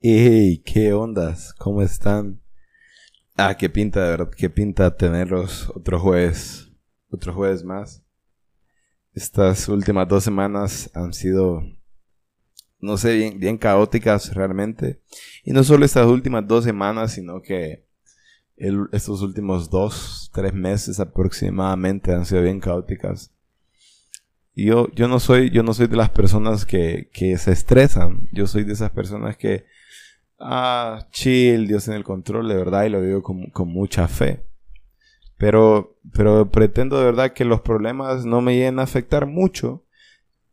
Hey, ¿qué ondas? ¿Cómo están? Ah, qué pinta, de verdad, qué pinta tenerlos otro jueves, otro jueves más. Estas últimas dos semanas han sido, no sé, bien, bien caóticas realmente. Y no solo estas últimas dos semanas, sino que estos últimos dos, tres meses aproximadamente han sido bien caóticas. Y yo, yo no soy, yo no soy de las personas que, que se estresan. Yo soy de esas personas que ah, chill, Dios en el control, de verdad, y lo digo con, mucha fe. Pero, pero pretendo de verdad que los problemas no me lleguen a afectar mucho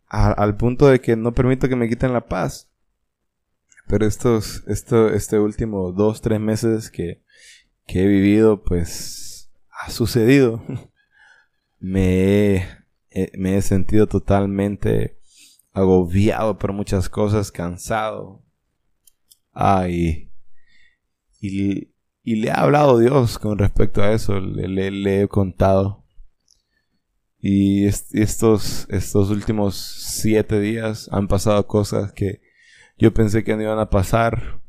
al punto de que no permito que me quiten la paz. Pero estos, esto, este último dos, tres meses que, que he vivido, pues ha sucedido. me, he, me he sentido totalmente agobiado por muchas cosas, cansado, Ay. Y, le ha hablado Dios con respecto a eso. Le, le, he contado. Y estos, estos últimos siete días han pasado cosas que yo pensé que no iban a pasar.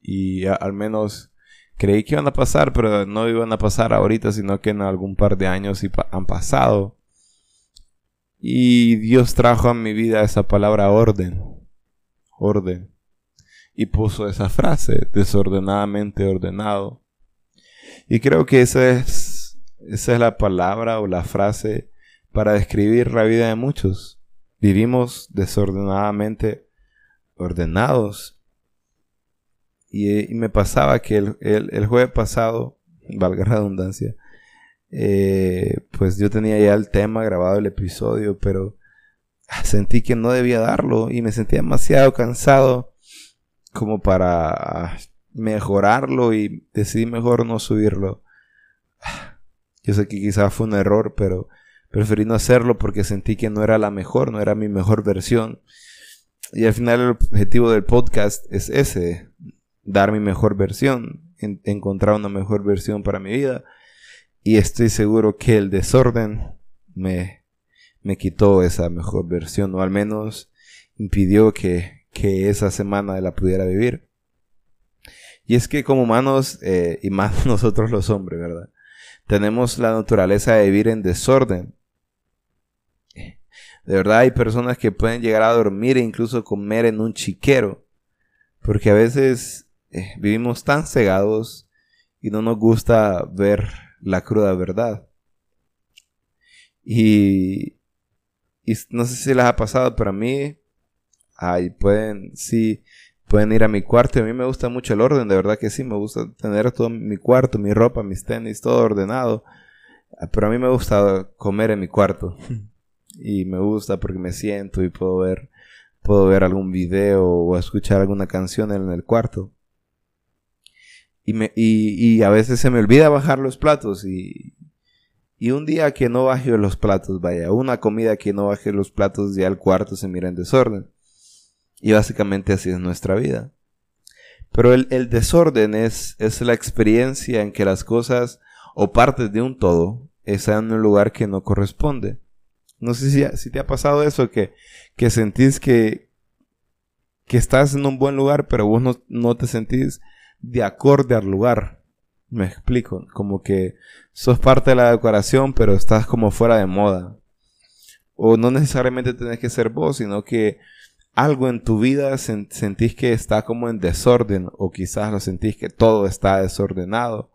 Y al menos creí que iban a pasar, pero no iban a pasar ahorita, sino que en algún par de años y han pasado. Y Dios trajo a mi vida esa palabra orden. Orden y puso esa frase, desordenadamente ordenado. Y creo que esa es, esa es la palabra o la frase para describir la vida de muchos. Vivimos desordenadamente ordenados. Y, me pasaba que el, el, jueves pasado, valga la redundancia, eh, pues yo tenía ya el tema grabado el episodio, pero sentí que no debía darlo y me sentía demasiado cansado como para mejorarlo y decidí mejor no subirlo. Yo sé que quizás fue un error, pero preferí no hacerlo porque sentí que no era la mejor, no era mi mejor versión. Y al final el objetivo del podcast es ese, dar mi mejor versión, encontrar una mejor versión para mi vida. Y estoy seguro que el desorden me, me quitó esa mejor versión, o al menos impidió que, que esa semana la pudiera vivir. Y es que como humanos, eh, y más nosotros los hombres, ¿verdad? Tenemos la naturaleza de vivir en desorden. De verdad hay personas que pueden llegar a dormir e incluso comer en un chiquero. Porque a veces eh, vivimos tan cegados y no nos gusta ver la cruda verdad. Y, y no sé si les ha pasado, pero a mí Ahí pueden, sí, pueden ir a mi cuarto. A mí me gusta mucho el orden, de verdad que sí, me gusta tener todo mi cuarto, mi ropa, mis tenis, todo ordenado. Ah, pero a mí me gusta comer en mi cuarto. y me gusta porque me siento y puedo ver, puedo ver algún video o escuchar alguna canción en el cuarto. Y, me, y, y a veces se me olvida bajar los platos y, y un día que no baje los platos, vaya, una comida que no baje los platos, ya el cuarto se mira en desorden. Y básicamente así es nuestra vida. Pero el, desorden es, es la experiencia en que las cosas o partes de un todo están en un lugar que no corresponde. No sé si, si te ha pasado eso, que, que sentís que, que estás en un buen lugar, pero vos no, no te sentís de acorde al lugar. Me explico, como que sos parte de la decoración, pero estás como fuera de moda. O no necesariamente tenés que ser vos, sino que algo en tu vida sentís que está como en desorden o quizás lo sentís que todo está desordenado.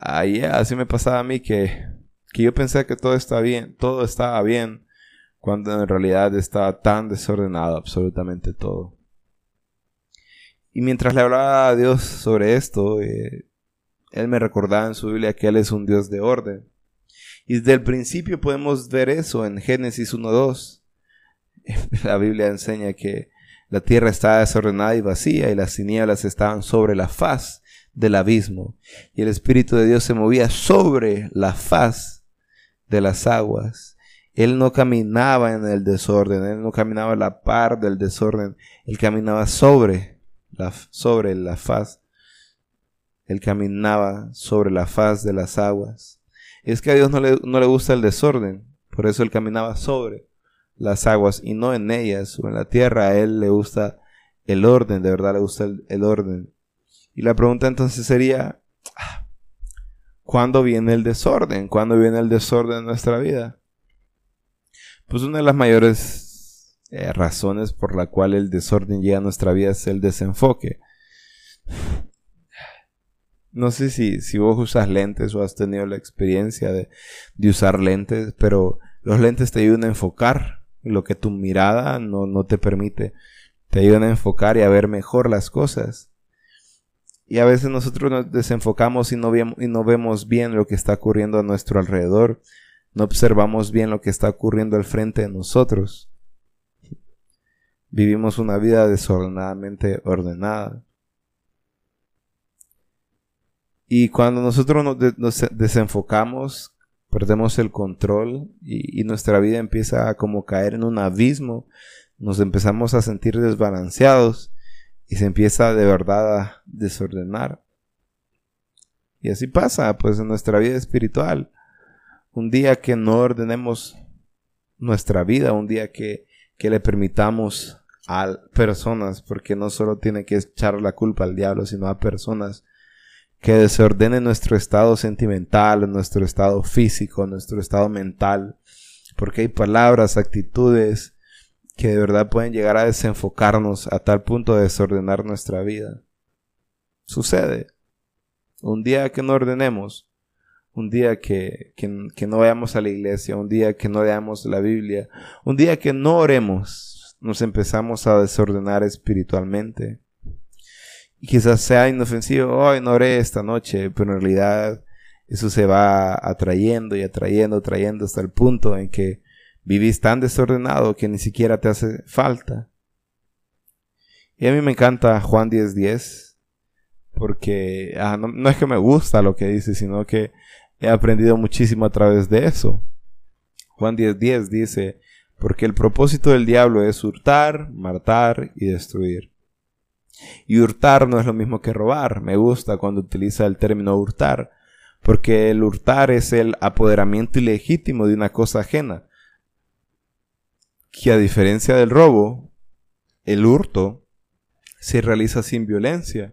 Ahí así me pasaba a mí que, que yo pensé que todo estaba bien, todo estaba bien, cuando en realidad estaba tan desordenado absolutamente todo. Y mientras le hablaba a Dios sobre esto, eh, Él me recordaba en su Biblia que Él es un Dios de orden. Y desde el principio podemos ver eso en Génesis 1.2 la Biblia enseña que la tierra estaba desordenada y vacía y las tinieblas estaban sobre la faz del abismo y el Espíritu de Dios se movía sobre la faz de las aguas. Él no caminaba en el desorden, él no caminaba a la par del desorden, él caminaba sobre sobre la faz. Él caminaba sobre la faz de las aguas. es que a Dios no le, no le gusta el desorden, por eso Él caminaba sobre las aguas y no en ellas o en la tierra. A Él le gusta el orden, de verdad le gusta el, orden. Y la pregunta entonces sería, ¿cuándo viene el desorden? ¿Cuándo viene el desorden en nuestra vida? Pues una de las mayores eh, razones por la cual el desorden llega a nuestra vida es el desenfoque. No sé si, si vos usas lentes o has tenido la experiencia de, de usar lentes, pero los lentes te ayudan a enfocar lo que tu mirada no, no te permite. Te ayudan a enfocar y a ver mejor las cosas. Y a veces nosotros nos desenfocamos y no, y no vemos bien lo que está ocurriendo a nuestro alrededor. No observamos bien lo que está ocurriendo al frente de nosotros. Vivimos una vida desordenadamente ordenada. Y cuando nosotros nos, desenfocamos, perdemos el control y, nuestra vida empieza a como caer en un abismo, nos empezamos a sentir desbalanceados y se empieza de verdad a desordenar. Y así pasa pues en nuestra vida espiritual. Un día que no ordenemos nuestra vida, un día que, que le permitamos a personas, porque no solo tiene que echar la culpa al diablo, sino a personas que desordene nuestro estado sentimental, nuestro estado físico, nuestro estado mental, porque hay palabras, actitudes que de verdad pueden llegar a desenfocarnos a tal punto de desordenar nuestra vida. Sucede. Un día que no ordenemos, un día que, que, no vayamos a la iglesia, un día que no leamos la Biblia, un día que no oremos, nos empezamos a desordenar espiritualmente. Y quizás sea inofensivo, hoy no oré esta noche, pero en realidad eso se va atrayendo y atrayendo, atrayendo hasta el punto en que vivís tan desordenado que ni siquiera te hace falta. Y a mí me encanta Juan 10:10, 10, porque ah, no, es que me gusta lo que dice, sino que he aprendido muchísimo a través de eso. Juan 10:10 10 dice, porque el propósito del diablo es hurtar, matar y destruir. Y hurtar no es lo mismo que robar. Me gusta cuando utiliza el término hurtar, porque el hurtar es el apoderamiento ilegítimo de una cosa ajena. Que a diferencia del robo, el hurto se realiza sin violencia.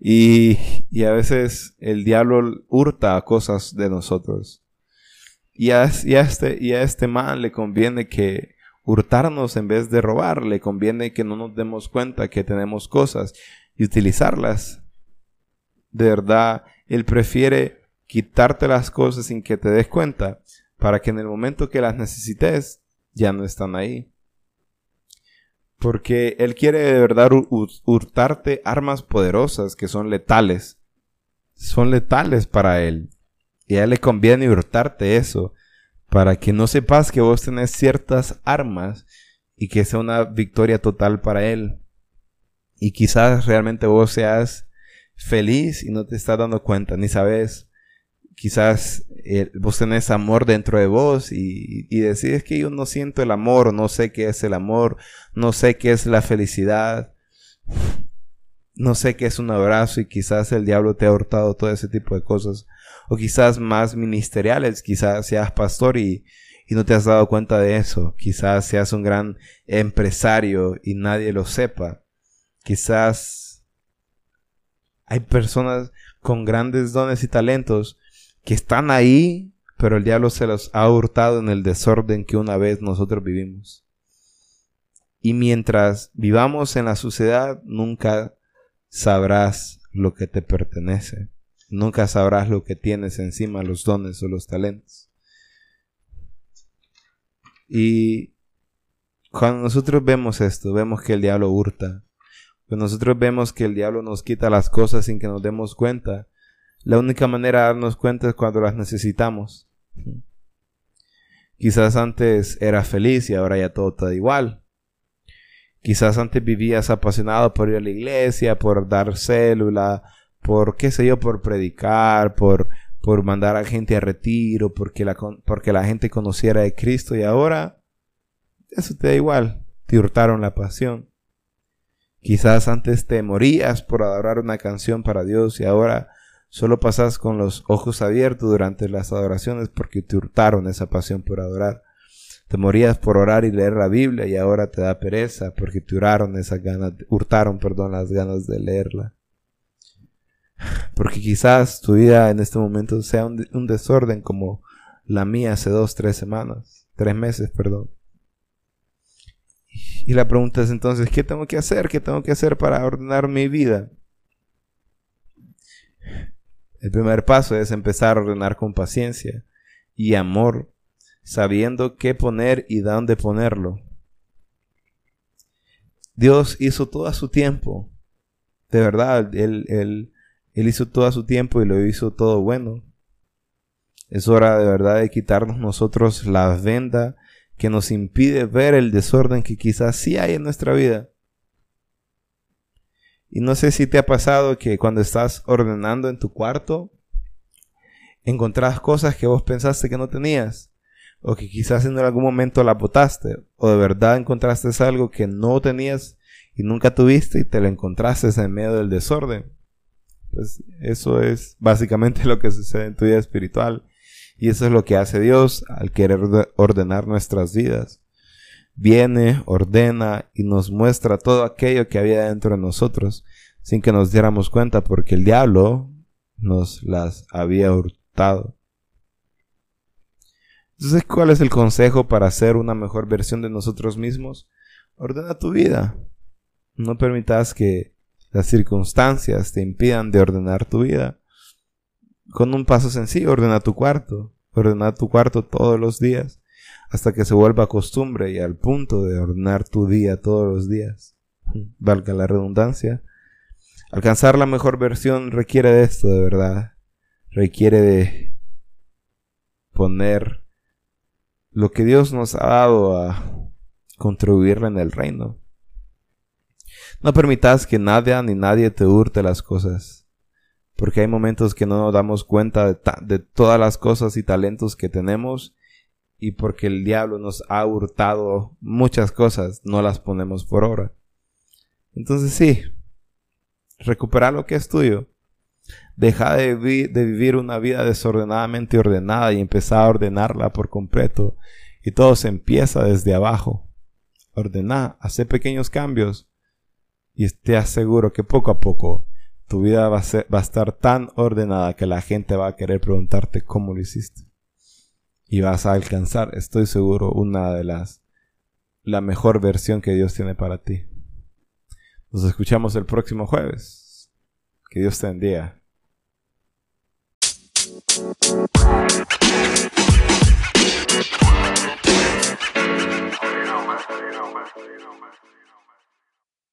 Y, y a veces el diablo hurta cosas de nosotros. Y a, este, y a este man le conviene que hurtarnos en vez de robar. Le conviene que no nos demos cuenta que tenemos cosas y utilizarlas. De verdad, Él prefiere quitarte las cosas sin que te des cuenta para que en el momento que las necesites ya no están ahí. Porque Él quiere de verdad hurtarte armas poderosas que son letales. Son letales para Él. Y a Él le conviene hurtarte eso para que no sepas que vos tenés ciertas armas y que sea una victoria total para Él. Y quizás realmente vos seas feliz y no te estás dando cuenta, ni sabes. Quizás eh, vos tenés amor dentro de vos y, y decís que yo no siento el amor, no sé qué es el amor, no sé qué es la felicidad, no sé qué es un abrazo y quizás el diablo te ha hurtado todo ese tipo de cosas o quizás más ministeriales, quizás seas pastor y, no te has dado cuenta de eso, quizás seas un gran empresario y nadie lo sepa, quizás hay personas con grandes dones y talentos que están ahí, pero el diablo se los ha hurtado en el desorden que una vez nosotros vivimos. Y mientras vivamos en la suciedad, nunca sabrás lo que te pertenece. Nunca sabrás lo que tienes encima, los dones o los talentos. Y cuando nosotros vemos esto, vemos que el diablo hurta. Cuando nosotros vemos que el diablo nos quita las cosas sin que nos demos cuenta, la única manera de darnos cuenta es cuando las necesitamos. Quizás antes era feliz y ahora ya todo está igual. Quizás antes vivías apasionado por ir a la iglesia, por dar célula, por qué sé yo, por predicar, por, por mandar a gente a retiro, porque la, porque la gente conociera de Cristo y ahora eso te da igual, te hurtaron la pasión. Quizás antes te morías por adorar una canción para Dios y ahora solo pasas con los ojos abiertos durante las adoraciones porque te hurtaron esa pasión por adorar. Te morías por orar y leer la Biblia y ahora te da pereza porque te hurtaron esas ganas, hurtaron, perdón, las ganas de leerla. Porque quizás tu vida en este momento sea un, desorden como la mía hace dos, tres semanas, tres meses, perdón. Y la pregunta es entonces, ¿qué tengo que hacer? ¿Qué tengo que hacer para ordenar mi vida? El primer paso es empezar a ordenar con paciencia y amor, sabiendo qué poner y dónde ponerlo. Dios hizo todo a su tiempo. De verdad, él, él, él hizo todo su tiempo y lo hizo todo bueno. Es hora de verdad de quitarnos nosotros la venda que nos impide ver el desorden que quizás sí hay en nuestra vida. Y no sé si te ha pasado que cuando estás ordenando en tu cuarto, encontrás cosas que vos pensaste que no tenías, o que quizás en algún momento la botaste, o de verdad encontraste algo que no tenías y nunca tuviste y te lo encontraste en medio del desorden. Pues eso es básicamente lo que sucede en tu vida espiritual. Y eso es lo que hace Dios al querer ordenar nuestras vidas. Viene, ordena y nos muestra todo aquello que había dentro de nosotros sin que nos diéramos cuenta porque el diablo nos las había hurtado. Entonces, ¿cuál es el consejo para ser una mejor versión de nosotros mismos? Ordena tu vida. No permitas que las circunstancias te impidan de ordenar tu vida con un paso sencillo, ordena tu cuarto. Ordena tu cuarto todos los días hasta que se vuelva costumbre y al punto de ordenar tu día todos los días. Valga la redundancia. Alcanzar la mejor versión requiere de esto, de verdad. Requiere de poner lo que Dios nos ha dado a contribuirle en el reino. No permitas que nadie ni nadie te hurte las cosas porque hay momentos que no nos damos cuenta de, todas las cosas y talentos que tenemos y porque el diablo nos ha hurtado muchas cosas, no las ponemos por obra. Entonces sí, recupera lo que es tuyo. Deja de, de, vivir una vida desordenadamente ordenada y empezar a ordenarla por completo. Y todo se empieza desde abajo. Ordena, hace pequeños cambios y te aseguro que poco a poco tu vida va a, estar tan ordenada que la gente va a querer preguntarte cómo lo hiciste. Y vas a alcanzar, estoy seguro, una de las, la mejor versión que Dios tiene para ti. Nos escuchamos el próximo jueves. Que Dios te bendiga.